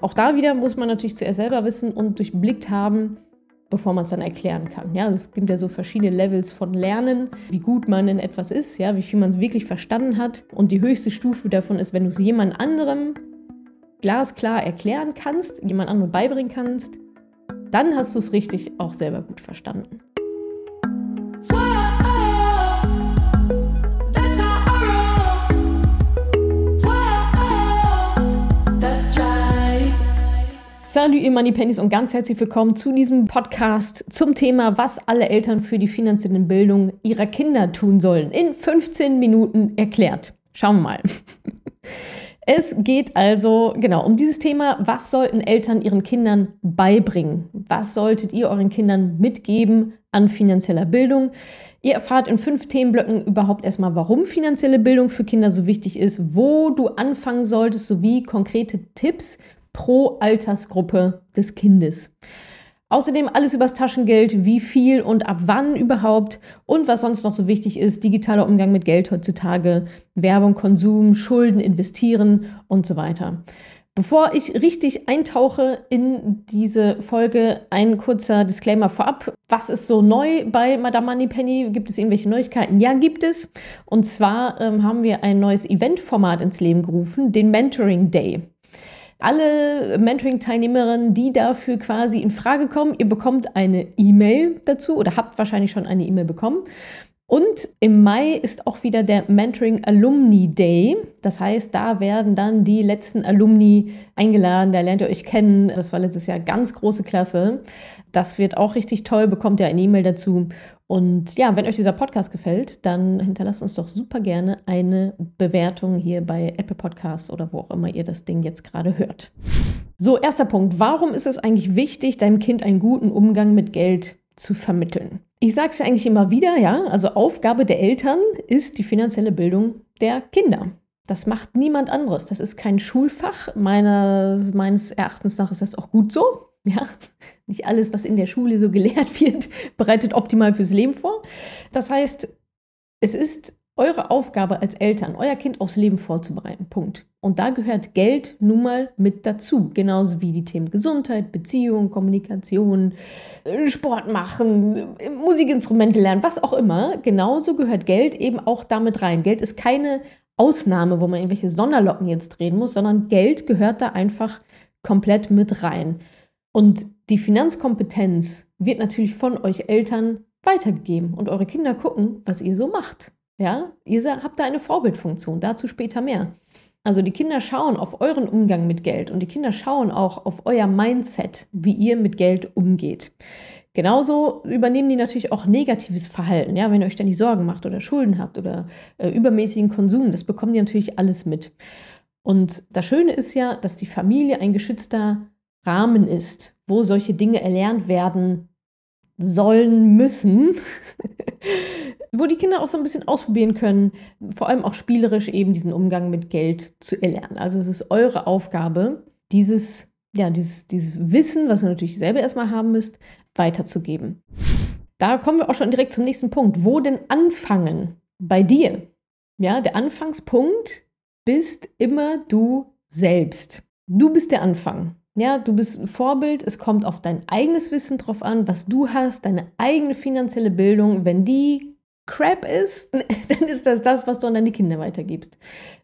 Auch da wieder muss man natürlich zuerst selber wissen und durchblickt haben, bevor man es dann erklären kann. Ja, es gibt ja so verschiedene Levels von Lernen, wie gut man in etwas ist, ja, wie viel man es wirklich verstanden hat. Und die höchste Stufe davon ist, wenn du es jemand anderem glasklar erklären kannst, jemand anderem beibringen kannst, dann hast du es richtig auch selber gut verstanden. Salut ihr Money Pennies und ganz herzlich willkommen zu diesem Podcast zum Thema, was alle Eltern für die finanzielle Bildung ihrer Kinder tun sollen. In 15 Minuten erklärt. Schauen wir mal. Es geht also genau um dieses Thema, was sollten Eltern ihren Kindern beibringen? Was solltet ihr euren Kindern mitgeben an finanzieller Bildung? Ihr erfahrt in fünf Themenblöcken überhaupt erstmal, warum finanzielle Bildung für Kinder so wichtig ist, wo du anfangen solltest, sowie konkrete Tipps pro Altersgruppe des Kindes. Außerdem alles übers Taschengeld, wie viel und ab wann überhaupt und was sonst noch so wichtig ist, digitaler Umgang mit Geld heutzutage, Werbung, Konsum, Schulden, Investieren und so weiter. Bevor ich richtig eintauche in diese Folge, ein kurzer Disclaimer vorab. Was ist so neu bei Madame Moneypenny? Gibt es irgendwelche Neuigkeiten? Ja, gibt es. Und zwar ähm, haben wir ein neues Eventformat ins Leben gerufen, den Mentoring Day alle Mentoring-Teilnehmerinnen, die dafür quasi in Frage kommen, ihr bekommt eine E-Mail dazu oder habt wahrscheinlich schon eine E-Mail bekommen. Und im Mai ist auch wieder der Mentoring Alumni Day. Das heißt, da werden dann die letzten Alumni eingeladen. Da lernt ihr euch kennen. Das war letztes Jahr ganz große Klasse. Das wird auch richtig toll. Bekommt ihr eine E-Mail dazu. Und ja, wenn euch dieser Podcast gefällt, dann hinterlasst uns doch super gerne eine Bewertung hier bei Apple Podcasts oder wo auch immer ihr das Ding jetzt gerade hört. So, erster Punkt. Warum ist es eigentlich wichtig, deinem Kind einen guten Umgang mit Geld zu vermitteln? Ich sage es ja eigentlich immer wieder, ja. Also Aufgabe der Eltern ist die finanzielle Bildung der Kinder. Das macht niemand anderes. Das ist kein Schulfach. Meiner, meines Erachtens nach ist das auch gut so. Ja, nicht alles, was in der Schule so gelehrt wird, bereitet optimal fürs Leben vor. Das heißt, es ist eure Aufgabe als Eltern, euer Kind aufs Leben vorzubereiten. Punkt. Und da gehört Geld nun mal mit dazu. Genauso wie die Themen Gesundheit, Beziehung, Kommunikation, äh, Sport machen, Musikinstrumente lernen, was auch immer. Genauso gehört Geld eben auch damit rein. Geld ist keine Ausnahme, wo man irgendwelche Sonderlocken jetzt drehen muss, sondern Geld gehört da einfach komplett mit rein. Und die Finanzkompetenz wird natürlich von euch Eltern weitergegeben und eure Kinder gucken, was ihr so macht. Ja, ihr habt da eine Vorbildfunktion, dazu später mehr. Also die Kinder schauen auf euren Umgang mit Geld und die Kinder schauen auch auf euer Mindset, wie ihr mit Geld umgeht. Genauso übernehmen die natürlich auch negatives Verhalten, ja, wenn ihr euch ständig Sorgen macht oder Schulden habt oder äh, übermäßigen Konsum, das bekommen die natürlich alles mit. Und das Schöne ist ja, dass die Familie ein geschützter Rahmen ist, wo solche Dinge erlernt werden sollen müssen, wo die Kinder auch so ein bisschen ausprobieren können, vor allem auch spielerisch eben diesen Umgang mit Geld zu erlernen. Also es ist eure Aufgabe, dieses, ja, dieses, dieses Wissen, was ihr natürlich selber erstmal haben müsst, weiterzugeben. Da kommen wir auch schon direkt zum nächsten Punkt. Wo denn anfangen? Bei dir. Ja, der Anfangspunkt bist immer du selbst. Du bist der Anfang. Ja, du bist ein Vorbild, es kommt auf dein eigenes Wissen drauf an, was du hast, deine eigene finanzielle Bildung. Wenn die Crap ist, dann ist das das, was du an deine Kinder weitergibst.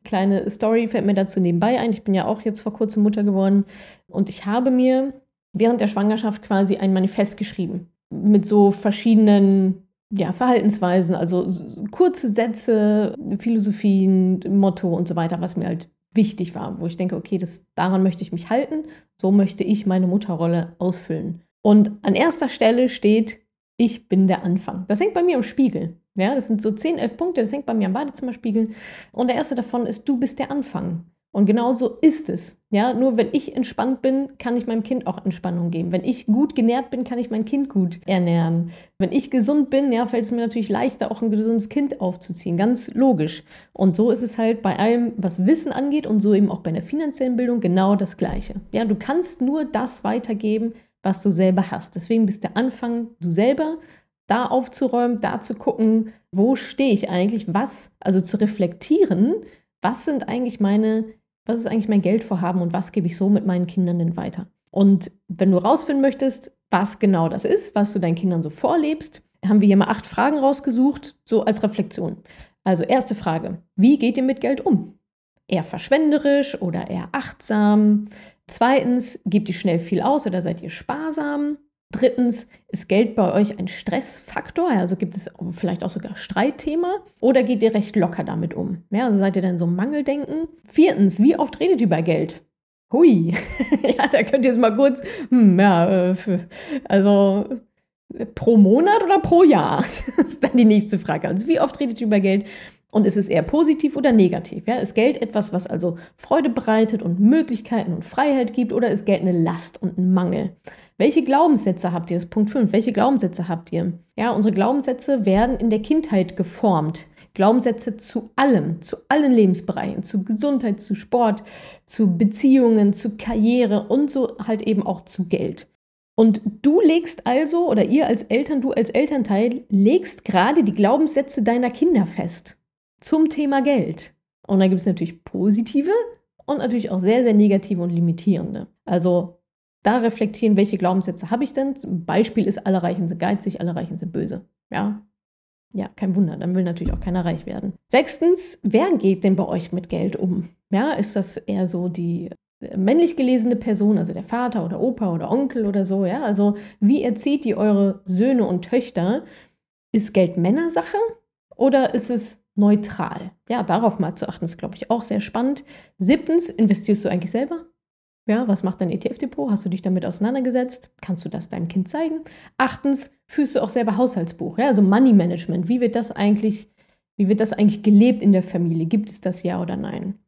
Kleine Story fällt mir dazu nebenbei ein. Ich bin ja auch jetzt vor kurzem Mutter geworden und ich habe mir während der Schwangerschaft quasi ein Manifest geschrieben mit so verschiedenen ja, Verhaltensweisen, also kurze Sätze, Philosophien, Motto und so weiter, was mir halt wichtig war, wo ich denke, okay, das, daran möchte ich mich halten, so möchte ich meine Mutterrolle ausfüllen. Und an erster Stelle steht, ich bin der Anfang. Das hängt bei mir am Spiegel. Ja, das sind so 10, 11 Punkte, das hängt bei mir am Badezimmerspiegel. Und der erste davon ist, du bist der Anfang. Und genau so ist es. Ja, nur wenn ich entspannt bin, kann ich meinem Kind auch Entspannung geben. Wenn ich gut genährt bin, kann ich mein Kind gut ernähren. Wenn ich gesund bin, ja, fällt es mir natürlich leichter, auch ein gesundes Kind aufzuziehen. Ganz logisch. Und so ist es halt bei allem, was Wissen angeht und so eben auch bei der finanziellen Bildung genau das Gleiche. Ja, du kannst nur das weitergeben, was du selber hast. Deswegen bist der Anfang du selber, da aufzuräumen, da zu gucken, wo stehe ich eigentlich, was, also zu reflektieren, was sind eigentlich meine Was ist eigentlich mein Geldvorhaben und was gebe ich so mit meinen Kindern denn weiter? Und wenn du rausfinden möchtest, was genau das ist, was du deinen Kindern so vorlebst, haben wir hier mal acht Fragen rausgesucht, so als Reflexion. Also erste Frage, wie geht ihr mit Geld um? Eher verschwenderisch oder eher achtsam? Zweitens, gebt ihr schnell viel aus oder seid ihr sparsam? Drittens, ist Geld bei euch ein Stressfaktor? Also gibt es vielleicht auch sogar Streitthema? Oder geht ihr recht locker damit um? Ja, also seid ihr dann so Mangeldenken? Viertens, wie oft redet ihr über Geld? Hui, ja, da könnt ihr jetzt mal kurz, hm, ja, äh, also pro Monat oder pro Jahr? das ist dann die nächste Frage. Also wie oft redet ihr über Geld? Und ist es eher positiv oder negativ? Ja, ist Geld etwas, was also Freude bereitet und Möglichkeiten und Freiheit gibt oder ist Geld eine Last und ein Mangel? Welche Glaubenssätze habt ihr? Das ist Punkt 5. Welche Glaubenssätze habt ihr? Ja, unsere Glaubenssätze werden in der Kindheit geformt. Glaubenssätze zu allem, zu allen Lebensbereichen, zu Gesundheit, zu Sport, zu Beziehungen, zu Karriere und so halt eben auch zu Geld. Und du legst also, oder ihr als Eltern, du als Elternteil, legst gerade die Glaubenssätze deiner Kinder fest zum Thema Geld. Und da gibt es natürlich positive und natürlich auch sehr, sehr negative und limitierende. Also da reflektieren, welche Glaubenssätze habe ich denn? Beispiel ist, alle Reichen sind geizig, alle Reichen sind böse. Ja, ja, kein Wunder, dann will natürlich auch keiner reich werden. Sechstens, wer geht denn bei euch mit Geld um? Ja, ist das eher so die männlich gelesene Person, also der Vater oder Opa oder Onkel oder so, ja? Also wie erzieht ihr eure Söhne und Töchter? Ist Geld Männersache oder ist es neutral? Ja, darauf mal zu achten, ist, glaube ich, auch sehr spannend. Siebtens, investierst du eigentlich selber? Ja, was macht dein ETF-Depot? Hast du dich damit auseinandergesetzt? Kannst du das deinem Kind zeigen? Achtens, führst du auch selber Haushaltsbuch, ja, also Money Management. Wie wird das eigentlich, wie wird das eigentlich gelebt in der Familie? Gibt es das ja oder nein?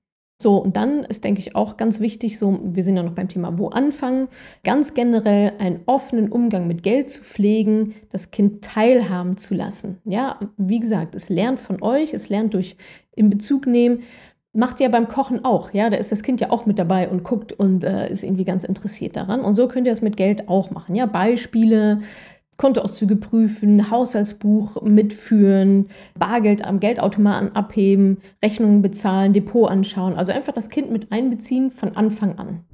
So, und dann ist, denke ich, auch ganz wichtig, so, wir sind ja noch beim Thema Wo anfangen, ganz generell einen offenen Umgang mit Geld zu pflegen, das Kind teilhaben zu lassen. Ja, wie gesagt, es lernt von euch, es lernt durch in Bezug nehmen, macht ihr beim Kochen auch, ja, da ist das Kind ja auch mit dabei und guckt und äh, ist irgendwie ganz interessiert daran. Und so könnt ihr das mit Geld auch machen, ja, Beispiele, Kontoauszüge prüfen, Haushaltsbuch mitführen, Bargeld am Geldautomaten abheben, Rechnungen bezahlen, Depot anschauen. Also einfach das Kind mit einbeziehen von Anfang an.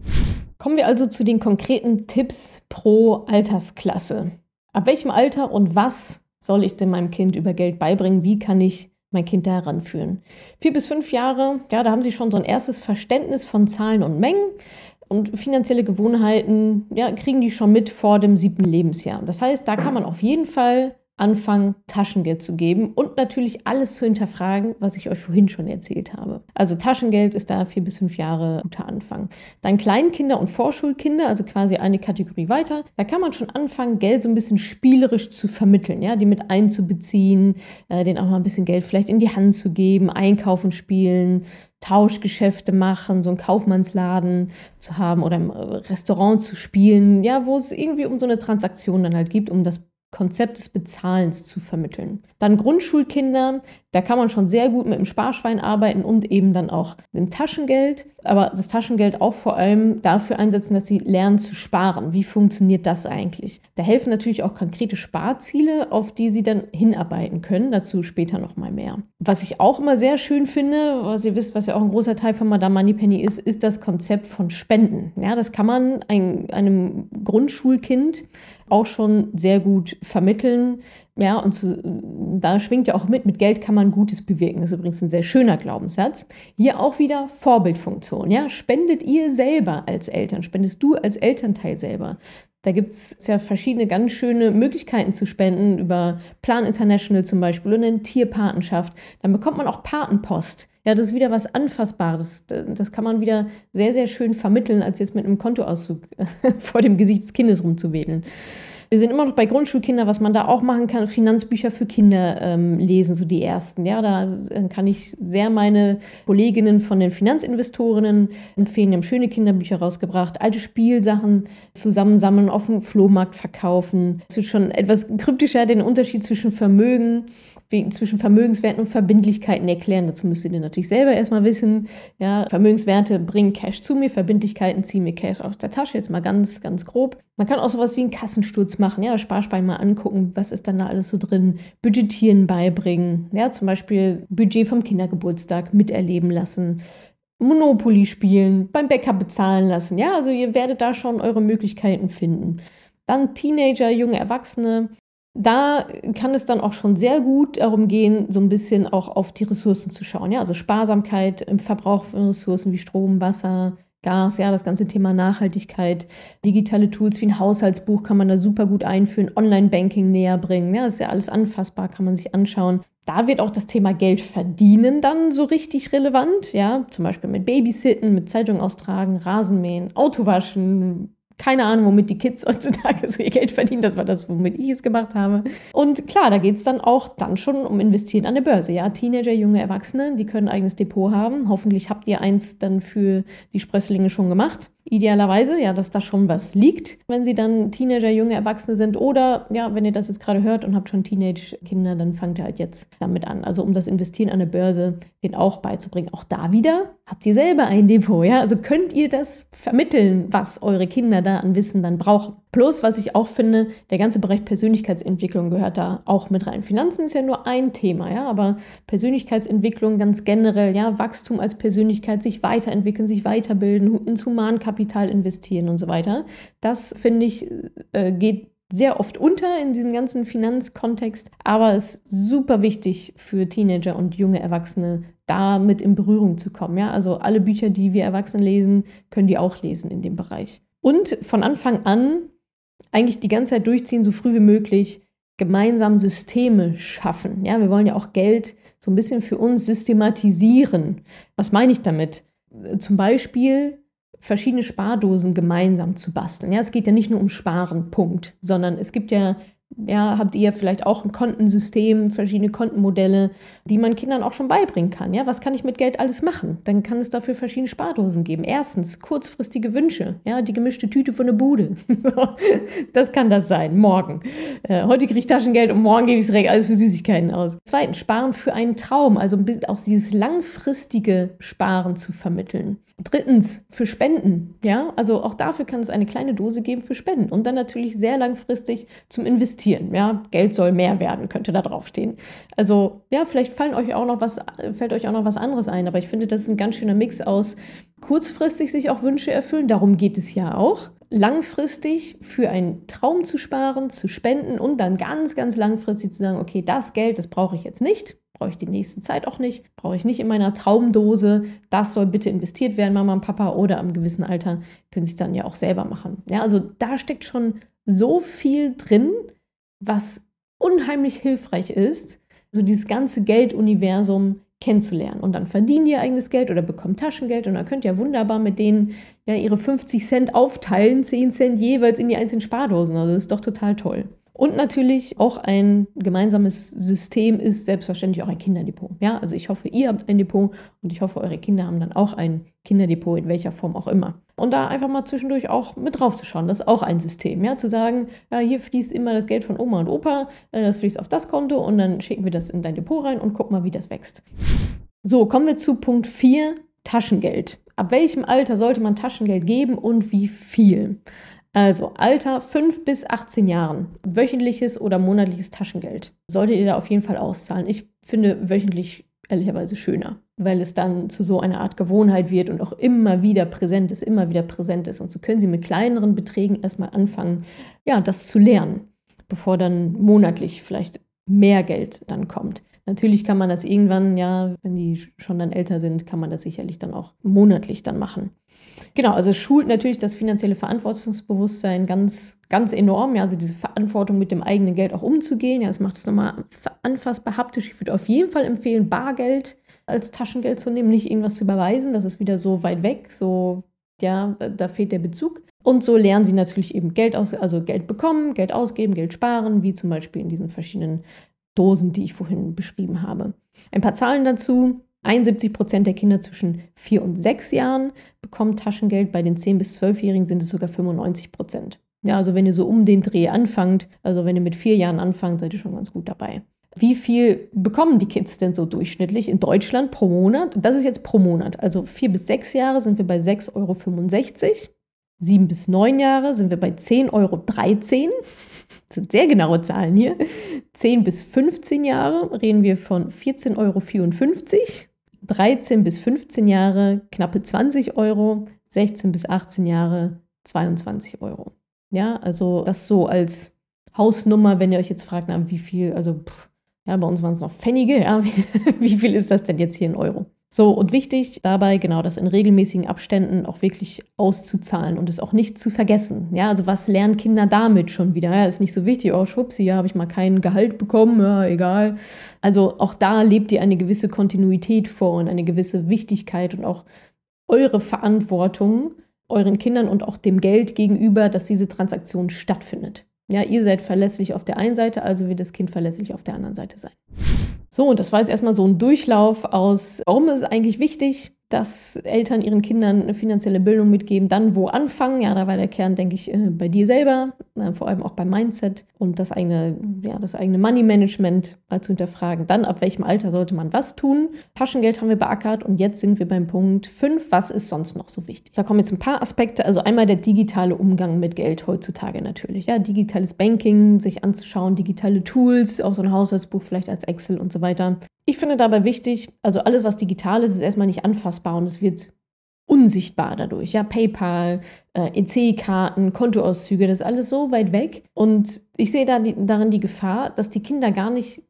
Kommen wir also zu den konkreten Tipps pro Altersklasse. Ab welchem Alter und was soll ich denn meinem Kind über Geld beibringen? Wie kann ich mein Kind da heranführen? Vier bis fünf Jahre, ja, da haben sie schon so ein erstes Verständnis von Zahlen und Mengen. Und finanzielle Gewohnheiten ja, kriegen die schon mit vor dem siebten Lebensjahr. Das heißt, da kann man auf jeden Fall anfangen, Taschengeld zu geben und natürlich alles zu hinterfragen, was ich euch vorhin schon erzählt habe. Also Taschengeld ist da vier bis fünf Jahre guter Anfang. Dann Kleinkinder und Vorschulkinder, also quasi eine Kategorie weiter, da kann man schon anfangen, Geld so ein bisschen spielerisch zu vermitteln, ja, die mit einzubeziehen, äh, denen auch mal ein bisschen Geld vielleicht in die Hand zu geben, einkaufen, spielen, Tauschgeschäfte machen, so einen Kaufmannsladen zu haben oder im Restaurant zu spielen, ja, wo es irgendwie um so eine Transaktion dann halt gibt, um das Konzept des Bezahlens zu vermitteln. Dann Grundschulkinder, da kann man schon sehr gut mit dem Sparschwein arbeiten und eben dann auch dem Taschengeld. Aber das Taschengeld auch vor allem dafür einsetzen, dass sie lernen zu sparen. Wie funktioniert das eigentlich? Da helfen natürlich auch konkrete Sparziele, auf die sie dann hinarbeiten können. Dazu später nochmal mehr. Was ich auch immer sehr schön finde, was ihr wisst, was ja auch ein großer Teil von Madame Moneypenny ist, ist das Konzept von Spenden. Ja, das kann man ein, einem Grundschulkind auch schon sehr gut vermitteln. Ja, und zu, da schwingt ja auch mit, mit Geld kann man Gutes bewirken. Das ist übrigens ein sehr schöner Glaubenssatz. Hier auch wieder Vorbildfunktion. Ja, spendet ihr selber als Eltern, spendest du als Elternteil selber. Da gibt es ja verschiedene ganz schöne Möglichkeiten zu spenden, über Plan International zum Beispiel oder eine Tierpatenschaft. Dann bekommt man auch Patenpost. Ja, das ist wieder was Anfassbares. Das, das kann man wieder sehr, sehr schön vermitteln, als jetzt mit einem Kontoauszug vor dem Gesicht des Kindes rumzuwedeln. Wir sind immer noch bei Grundschulkindern, was man da auch machen kann, Finanzbücher für Kinder ähm, lesen, so die ersten. Ja, da äh, kann ich sehr meine Kolleginnen von den Finanzinvestorinnen empfehlen. Die haben schöne Kinderbücher rausgebracht, alte Spielsachen zusammensammeln, auf dem Flohmarkt verkaufen. Es wird schon etwas kryptischer den Unterschied zwischen Vermögen zwischen Vermögenswerten und Verbindlichkeiten erklären. Dazu müsst ihr natürlich selber erstmal wissen. Ja, Vermögenswerte bringen Cash zu mir, Verbindlichkeiten ziehen mir Cash aus der Tasche. Jetzt mal ganz, ganz grob. Man kann auch sowas wie einen Kassensturz machen, ja, Sparschwein mal angucken, was ist dann da alles so drin, Budgetieren beibringen, ja, zum Beispiel Budget vom Kindergeburtstag miterleben lassen, Monopoly spielen, beim Bäcker bezahlen lassen. Ja, also ihr werdet da schon eure Möglichkeiten finden. Dann Teenager, junge Erwachsene. Da kann es dann auch schon sehr gut darum gehen, so ein bisschen auch auf die Ressourcen zu schauen. Ja, also Sparsamkeit im Verbrauch von Ressourcen wie Strom, Wasser, Gas, ja, das ganze Thema Nachhaltigkeit, digitale Tools wie ein Haushaltsbuch kann man da super gut einführen, Online-Banking näher bringen, ja, ist ja alles anfassbar, kann man sich anschauen. Da wird auch das Thema Geld verdienen dann so richtig relevant, ja, zum Beispiel mit Babysitten, mit Zeitung austragen, Rasenmähen, Autowaschen, keine Ahnung, womit die Kids heutzutage so ihr Geld verdienen. Das war das, womit ich es gemacht habe. Und klar, da geht es dann auch dann schon um Investieren an der Börse. Ja, Teenager, junge Erwachsene, die können ein eigenes Depot haben. Hoffentlich habt ihr eins dann für die Sprösslinge schon gemacht. Idealerweise, ja, dass da schon was liegt, wenn sie dann Teenager, junge Erwachsene sind. Oder ja, wenn ihr das jetzt gerade hört und habt schon Teenage-Kinder, dann fangt ihr halt jetzt damit an. Also um das Investieren an der Börse den auch beizubringen. Auch da wieder habt ihr selber ein Depot, ja. Also könnt ihr das vermitteln, was eure Kinder da an Wissen dann brauchen. Plus, was ich auch finde, der ganze Bereich Persönlichkeitsentwicklung gehört da auch mit rein. Finanzen ist ja nur ein Thema, ja, aber Persönlichkeitsentwicklung ganz generell, ja, Wachstum als Persönlichkeit, sich weiterentwickeln, sich weiterbilden, ins Humankapital investieren und so weiter. Das finde ich äh, geht sehr oft unter in diesem ganzen Finanzkontext, aber ist super wichtig für Teenager und junge Erwachsene, da mit in Berührung zu kommen. Ja? Also alle Bücher, die wir Erwachsene lesen, können die auch lesen in dem Bereich. Und von Anfang an eigentlich die ganze Zeit durchziehen, so früh wie möglich, gemeinsam Systeme schaffen. Ja, wir wollen ja auch Geld so ein bisschen für uns systematisieren. Was meine ich damit? Zum Beispiel verschiedene Spardosen gemeinsam zu basteln. Ja, es geht ja nicht nur um Sparen, Punkt, sondern es gibt ja ja, habt ihr vielleicht auch ein Kontensystem, verschiedene Kontenmodelle, die man Kindern auch schon beibringen kann. Ja, was kann ich mit Geld alles machen? Dann kann es dafür verschiedene Spardosen geben. Erstens kurzfristige Wünsche, ja, die gemischte Tüte von der Bude. das kann das sein. Morgen. Äh, heute kriege ich Taschengeld und morgen gebe ich es alles für Süßigkeiten aus. Zweitens, Sparen für einen Traum, also auch dieses langfristige Sparen zu vermitteln. Drittens, für Spenden. Ja, also auch dafür kann es eine kleine Dose geben für Spenden und dann natürlich sehr langfristig zum Investieren. Ja, Geld soll mehr werden, könnte da draufstehen. Also, ja, vielleicht fallen euch auch noch was, fällt euch auch noch was anderes ein, aber ich finde, das ist ein ganz schöner Mix aus kurzfristig sich auch Wünsche erfüllen, darum geht es ja auch. Langfristig für einen Traum zu sparen, zu spenden und dann ganz, ganz langfristig zu sagen, okay, das Geld, das brauche ich jetzt nicht Brauche ich die nächste Zeit auch nicht. Brauche ich nicht in meiner Traumdose. Das soll bitte investiert werden, Mama und Papa. Oder am gewissen Alter können sie es dann ja auch selber machen. Ja, also da steckt schon so viel drin, was unheimlich hilfreich ist, so dieses ganze Gelduniversum kennenzulernen. Und dann verdienen die eigenes Geld oder bekommen Taschengeld und dann könnt ihr wunderbar mit denen ja ihre 50 Cent aufteilen, 10 Cent jeweils in die einzelnen Spardosen. Also das ist doch total toll. Und natürlich auch ein gemeinsames System ist selbstverständlich auch ein Kinderdepot. Ja, also ich hoffe, ihr habt ein Depot und ich hoffe, eure Kinder haben dann auch ein Kinderdepot, in welcher Form auch immer. Und da einfach mal zwischendurch auch mit drauf zu schauen, das ist auch ein System. Ja, zu sagen, ja, hier fließt immer das Geld von Oma und Opa, äh, das fließt auf das Konto und dann schicken wir das in dein Depot rein und guck mal, wie das wächst. So, kommen wir zu Punkt 4, Taschengeld. Ab welchem Alter sollte man Taschengeld geben und wie viel? Also Alter 5 bis 18 Jahren, wöchentliches oder monatliches Taschengeld. Solltet ihr da auf jeden Fall auszahlen. Ich finde wöchentlich ehrlicherweise schöner, weil es dann zu so einer Art Gewohnheit wird und auch immer wieder präsent ist, immer wieder präsent ist. Und so können Sie mit kleineren Beträgen erstmal anfangen, ja, das zu lernen, bevor dann monatlich vielleicht mehr Geld dann kommt. Natürlich kann man das irgendwann, ja, wenn die schon dann älter sind, kann man das sicherlich dann auch monatlich dann machen. Genau, also schult natürlich das finanzielle Verantwortungsbewusstsein ganz, ganz enorm. Ja, also diese Verantwortung mit dem eigenen Geld auch umzugehen. Ja, das macht es nochmal anfassbar haptisch. Ich würde auf jeden Fall empfehlen, Bargeld als Taschengeld zu nehmen, nicht irgendwas zu überweisen. Das ist wieder so weit weg, so, ja, da fehlt der Bezug. Und so lernen sie natürlich eben Geld aus, also Geld bekommen, Geld ausgeben, Geld sparen, wie zum Beispiel in diesen verschiedenen Dosen, die ich vorhin beschrieben habe. Ein paar Zahlen dazu. 71 Prozent der Kinder zwischen 4 und 6 Jahren bekommen Taschengeld. Bei den 10- bis 12-Jährigen sind es sogar 95 Prozent. Ja, also wenn ihr so um den Dreh anfangt, also wenn ihr mit vier Jahren anfangt, seid ihr schon ganz gut dabei. Wie viel bekommen die Kids denn so durchschnittlich in Deutschland pro Monat? Das ist jetzt pro Monat. Also vier bis sechs Jahre sind wir bei 6,65 Euro. Sieben bis neun Jahre sind wir bei 10,13 Euro. Das sind sehr genaue Zahlen hier. 10 bis 15 Jahre reden wir von 14,54 Euro. 13 bis 15 Jahre knappe 20 Euro, 16 bis 18 Jahre 22 Euro. Ja, also das so als Hausnummer, wenn ihr euch jetzt fragt, na, wie viel, also pff, ja, bei uns waren es noch Pfennige, ja, wie viel ist das denn jetzt hier in Euro? So, und wichtig dabei, genau, das in regelmäßigen Abständen auch wirklich auszuzahlen und es auch nicht zu vergessen. Ja, also was lernen Kinder damit schon wieder? Ja, ist nicht so wichtig, oh, schwuppsi, ja, habe ich mal kein Gehalt bekommen, ja, egal. Also auch da lebt ihr eine gewisse Kontinuität vor und eine gewisse Wichtigkeit und auch eure Verantwortung euren Kindern und auch dem Geld gegenüber, dass diese Transaktion stattfindet. Ja, ihr seid verlässlich auf der einen Seite, also wird das Kind verlässlich auf der anderen Seite sein. So, und das war jetzt erstmal so ein Durchlauf aus, warum ist es eigentlich wichtig, dass Eltern ihren Kindern eine finanzielle Bildung mitgeben, dann wo anfangen. Ja, da war der Kern, denke ich, äh, bei dir selber, äh, vor allem auch beim Mindset und das eigene, ja, das eigene Money Management mal zu hinterfragen. Dann, ab welchem Alter sollte man was tun? Taschengeld haben wir beackert und jetzt sind wir beim Punkt 5. Was ist sonst noch so wichtig? Da kommen jetzt ein paar Aspekte. Also einmal der digitale Umgang mit Geld heutzutage natürlich. Ja, digitales Banking, sich anzuschauen, digitale Tools, auch so ein Haushaltsbuch vielleicht als Excel und so weiter. Ich finde dabei wichtig, also alles, was digital ist, ist erstmal nicht anfassbar und es wird unsichtbar dadurch. Ja, PayPal, äh, EC-Karten, Kontoauszüge, das ist alles so weit weg. Und ich sehe da die, darin die Gefahr, dass die Kinder gar nicht,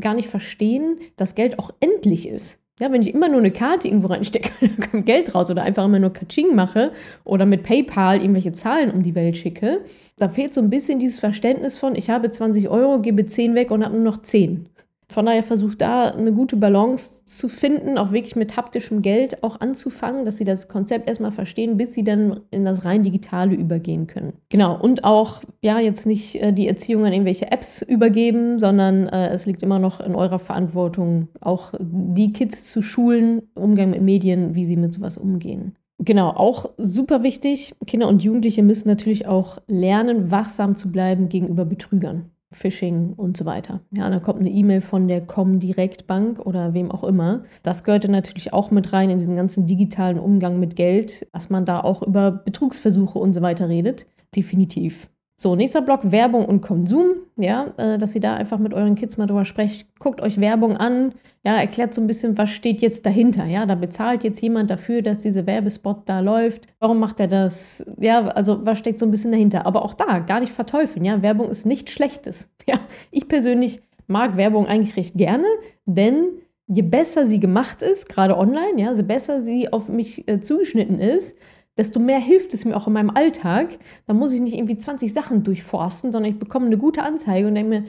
gar nicht verstehen, dass Geld auch endlich ist. Ja, wenn ich immer nur eine Karte irgendwo reinstecke, dann kommt Geld raus oder einfach immer nur Kaching mache oder mit PayPal irgendwelche Zahlen um die Welt schicke, da fehlt so ein bisschen dieses Verständnis von, ich habe 20 Euro, gebe 10 weg und habe nur noch 10. Von daher versucht da eine gute Balance zu finden, auch wirklich mit haptischem Geld auch anzufangen, dass sie das Konzept erstmal verstehen, bis sie dann in das rein digitale übergehen können. Genau, und auch ja jetzt nicht äh, die Erziehung an irgendwelche Apps übergeben, sondern äh, es liegt immer noch in eurer Verantwortung, auch die Kids zu schulen, Umgang mit Medien, wie sie mit sowas umgehen. Genau, auch super wichtig. Kinder und Jugendliche müssen natürlich auch lernen, wachsam zu bleiben gegenüber Betrügern. Phishing und so weiter. Ja, da kommt eine E-Mail von der Comdirect Bank oder wem auch immer. Das gehörte natürlich auch mit rein in diesen ganzen digitalen Umgang mit Geld, dass man da auch über Betrugsversuche und so weiter redet. Definitiv. So, nächster Block Werbung und Konsum. Ja, äh, dass ihr da einfach mit euren Kids mal drüber sprecht. Guckt euch Werbung an. Ja, erklärt so ein bisschen, was steht jetzt dahinter. Ja, da bezahlt jetzt jemand dafür, dass dieser Werbespot da läuft. Warum macht er das? Ja, also was steckt so ein bisschen dahinter? Aber auch da gar nicht verteufeln. Ja, Werbung ist nichts Schlechtes. Ja, ich persönlich mag Werbung eigentlich recht gerne, denn je besser sie gemacht ist, gerade online, ja, je besser sie auf mich äh, zugeschnitten ist, desto mehr hilft es mir auch in meinem Alltag. Da muss ich nicht irgendwie 20 Sachen durchforsten, sondern ich bekomme eine gute Anzeige und denke mir,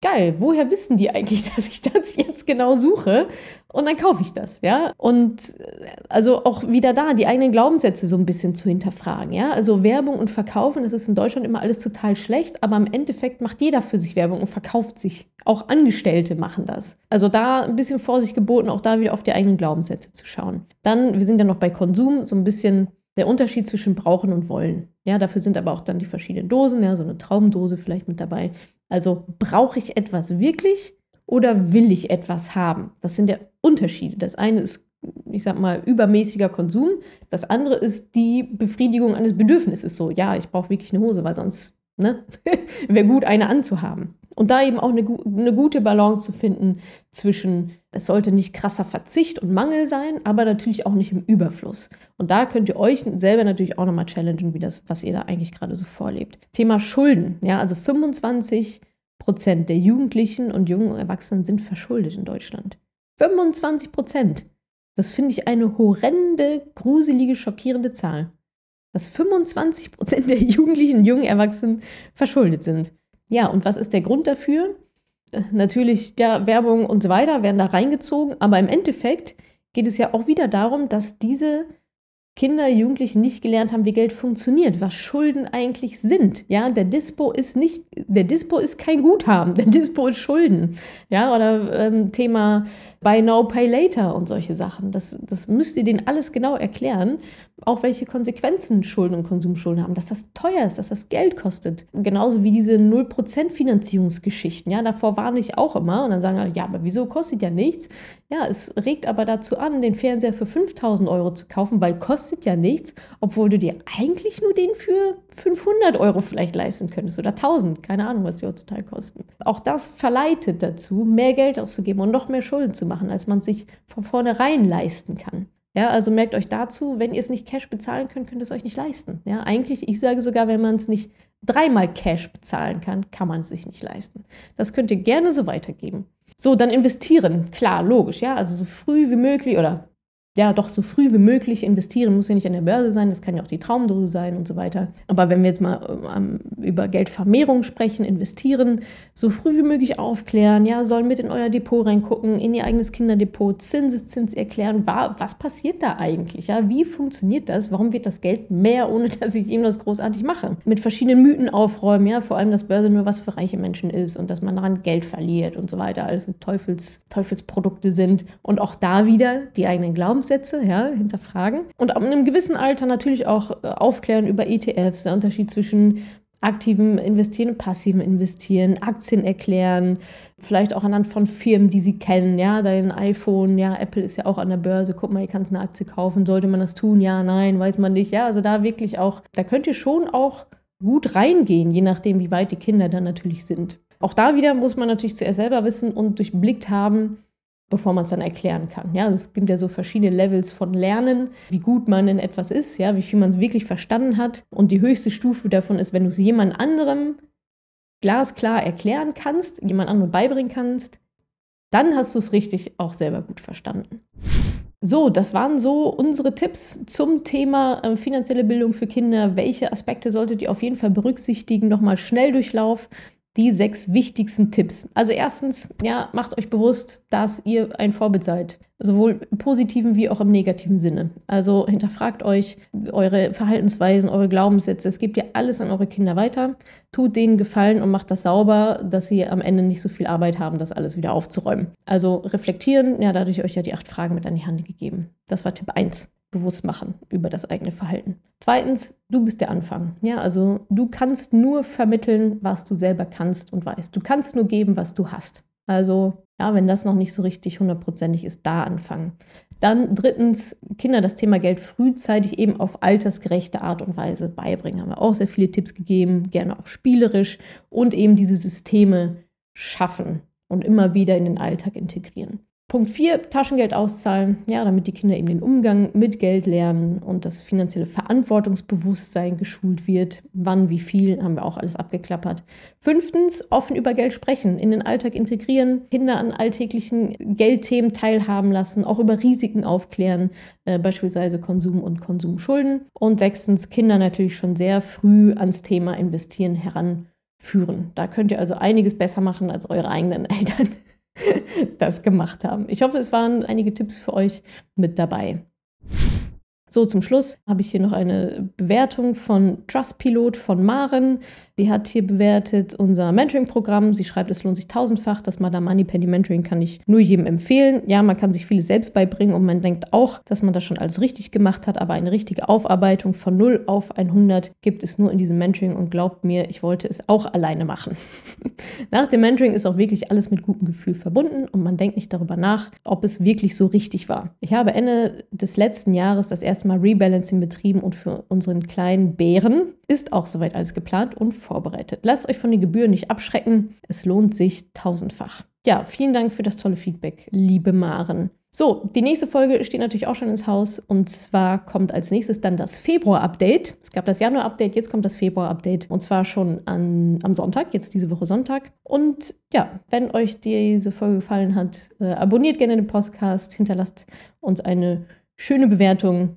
geil, woher wissen die eigentlich, dass ich das jetzt genau suche? Und dann kaufe ich das, ja. Und äh, also auch wieder da, die eigenen Glaubenssätze so ein bisschen zu hinterfragen, ja. Also Werbung und Verkaufen, das ist in Deutschland immer alles total schlecht, aber im Endeffekt macht jeder für sich Werbung und verkauft sich. Auch Angestellte machen das. Also da ein bisschen Vorsicht geboten, auch da wieder auf die eigenen Glaubenssätze zu schauen. Dann, wir sind ja noch bei Konsum, so ein bisschen der Unterschied zwischen brauchen und wollen. Ja, dafür sind aber auch dann die verschiedenen Dosen, ja, so eine Traumdose vielleicht mit dabei. Also brauche ich etwas wirklich oder will ich etwas haben? Das sind ja Unterschiede. Das eine ist, ich sag mal, übermäßiger Konsum. Das andere ist die Befriedigung eines Bedürfnisses. So, ja, ich brauche wirklich eine Hose, weil sonst ne, wäre gut, eine anzuhaben. Und da eben auch eine, eine gute Balance zu finden zwischen, es sollte nicht krasser Verzicht und Mangel sein, aber natürlich auch nicht im Überfluss. Und da könnt ihr euch selber natürlich auch nochmal challengen, wie das, was ihr da eigentlich gerade so vorlebt. Thema Schulden. Ja, also 25 Prozent der Jugendlichen und jungen Erwachsenen sind verschuldet in Deutschland. 25 Prozent. Das finde ich eine horrende, gruselige, schockierende Zahl. Dass 25 Prozent der Jugendlichen jungen Erwachsenen verschuldet sind. Ja, und was ist der Grund dafür? Äh, natürlich, ja, Werbung und so weiter werden da reingezogen, aber im Endeffekt geht es ja auch wieder darum, dass diese Kinder, Jugendliche nicht gelernt haben, wie Geld funktioniert, was Schulden eigentlich sind. Ja, der Dispo ist nicht, der Dispo ist kein Guthaben, der Dispo ist Schulden. Ja, oder ähm, Thema Buy Now, Pay Later und solche Sachen. Das, das müsst ihr denen alles genau erklären, auch welche Konsequenzen Schulden und Konsumschulden haben, dass das teuer ist, dass das Geld kostet. Genauso wie diese 0% Finanzierungsgeschichten. Ja, davor warne ich auch immer und dann sagen alle, ja, aber wieso kostet ja nichts? Ja, es regt aber dazu an, den Fernseher für 5000 Euro zu kaufen, weil kostet ja nichts, obwohl du dir eigentlich nur den für 500 Euro vielleicht leisten könntest oder 1000, keine Ahnung, was die heutzutage kosten. Auch das verleitet dazu, mehr Geld auszugeben und noch mehr Schulden zu machen, als man sich von vornherein leisten kann. Ja, also merkt euch dazu, wenn ihr es nicht Cash bezahlen könnt, könnt ihr es euch nicht leisten. Ja, eigentlich, ich sage sogar, wenn man es nicht dreimal Cash bezahlen kann, kann man es sich nicht leisten. Das könnt ihr gerne so weitergeben. So, dann investieren. Klar, logisch, ja. Also so früh wie möglich oder ja, doch so früh wie möglich investieren. Muss ja nicht an der Börse sein, das kann ja auch die Traumdose sein und so weiter. Aber wenn wir jetzt mal ähm, über Geldvermehrung sprechen, investieren, so früh wie möglich aufklären, ja, sollen mit in euer Depot reingucken, in ihr eigenes Kinderdepot, Zinseszins erklären, was passiert da eigentlich, ja, wie funktioniert das, warum wird das Geld mehr, ohne dass ich irgendwas großartig mache. Mit verschiedenen Mythen aufräumen, ja, vor allem, dass Börse nur was für reiche Menschen ist und dass man daran Geld verliert und so weiter, alles Teufels, Teufelsprodukte sind und auch da wieder die eigenen Glaubens Glaubenssätze ja, hinterfragen. Und ab einem gewissen Alter natürlich auch äh, aufklären über ETFs, der Unterschied zwischen aktivem Investieren und passivem Investieren, Aktien erklären, vielleicht auch anhand von Firmen, die sie kennen, ja, dein iPhone, ja, Apple ist ja auch an der Börse, guck mal, ihr kannst eine Aktie kaufen, sollte man das tun? Ja, nein, weiß man nicht, ja, also da wirklich auch, da könnt ihr schon auch gut reingehen, je nachdem, wie weit die Kinder dann natürlich sind. Auch da wieder muss man natürlich zuerst selber wissen und durchblickt haben, bevor man es dann erklären kann. Ja, es gibt ja so verschiedene Levels von Lernen, wie gut man in etwas ist, ja, wie viel man es wirklich verstanden hat. Und die höchste Stufe davon ist, wenn du es jemand anderem glasklar erklären kannst, jemand anderem beibringen kannst, dann hast du es richtig auch selber gut verstanden. So, das waren so unsere Tipps zum Thema äh, finanzielle Bildung für Kinder. Welche Aspekte solltet ihr auf jeden Fall berücksichtigen? Nochmal Schnelldurchlauf die sechs wichtigsten Tipps. Also erstens, ja, macht euch bewusst, dass ihr ein Vorbild seid, sowohl im positiven wie auch im negativen Sinne. Also hinterfragt euch eure Verhaltensweisen, eure Glaubenssätze. Es gebt ihr alles an eure Kinder weiter. Tut denen Gefallen und macht das sauber, dass sie am Ende nicht so viel Arbeit haben, das alles wieder aufzuräumen. Also reflektieren, ja, dadurch euch ja die acht Fragen mit an die Hand gegeben. Das war Tipp 1 bewusst machen über das eigene Verhalten. Zweitens, du bist der Anfang. Ja, also du kannst nur vermitteln, was du selber kannst und weißt. Du kannst nur geben, was du hast. Also, ja, wenn das noch nicht so richtig hundertprozentig ist, da anfangen. Dann drittens, Kinder das Thema Geld frühzeitig eben auf altersgerechte Art und Weise beibringen. Haben wir auch sehr viele Tipps gegeben, gerne auch spielerisch und eben diese Systeme schaffen und immer wieder in den Alltag integrieren. Punkt 4, Taschengeld auszahlen, ja, damit die Kinder eben den Umgang mit Geld lernen und das finanzielle Verantwortungsbewusstsein geschult wird. Wann, wie viel, haben wir auch alles abgeklappert. Fünftens, offen über Geld sprechen, in den Alltag integrieren, Kinder an alltäglichen Geldthemen teilhaben lassen, auch über Risiken aufklären, äh, beispielsweise Konsum und Konsumschulden. Und sechstens, Kinder natürlich schon sehr früh ans Thema Investieren heranführen. Da könnt ihr also einiges besser machen als eure eigenen Eltern. das gemacht haben. Ich hoffe, es waren einige Tipps für euch mit dabei. So, zum Schluss habe ich hier noch eine Bewertung von Trustpilot von Maren. Die hat hier bewertet unser Mentoring-Programm. Sie schreibt, es lohnt sich tausendfach. Das Madame Moneypenny Mentoring kann ich nur jedem empfehlen. Ja, man kann sich vieles selbst beibringen und man denkt auch, dass man das schon alles richtig gemacht hat, aber eine richtige Aufarbeitung von 0 auf 100 gibt es nur in diesem Mentoring und glaubt mir, ich wollte es auch alleine machen. nach dem Mentoring ist auch wirklich alles mit gutem Gefühl verbunden und man denkt nicht darüber nach, ob es wirklich so richtig war. Ich habe Ende des letzten Jahres das erste erstmal Rebalancing betrieben und für unseren kleinen Bären ist auch soweit alles geplant und vorbereitet. Lasst euch von den Gebühren nicht abschrecken. Es lohnt sich tausendfach. Ja, vielen Dank für das tolle Feedback, liebe Maren. So, die nächste Folge steht natürlich auch schon ins Haus und zwar kommt als nächstes dann das Februar-Update. Es gab das Januar-Update, jetzt kommt das Februar-Update und zwar schon an, am Sonntag, jetzt diese Woche Sonntag. Und ja, wenn euch diese Folge gefallen hat, äh, abonniert gerne den Podcast, hinterlasst uns eine schöne Bewertung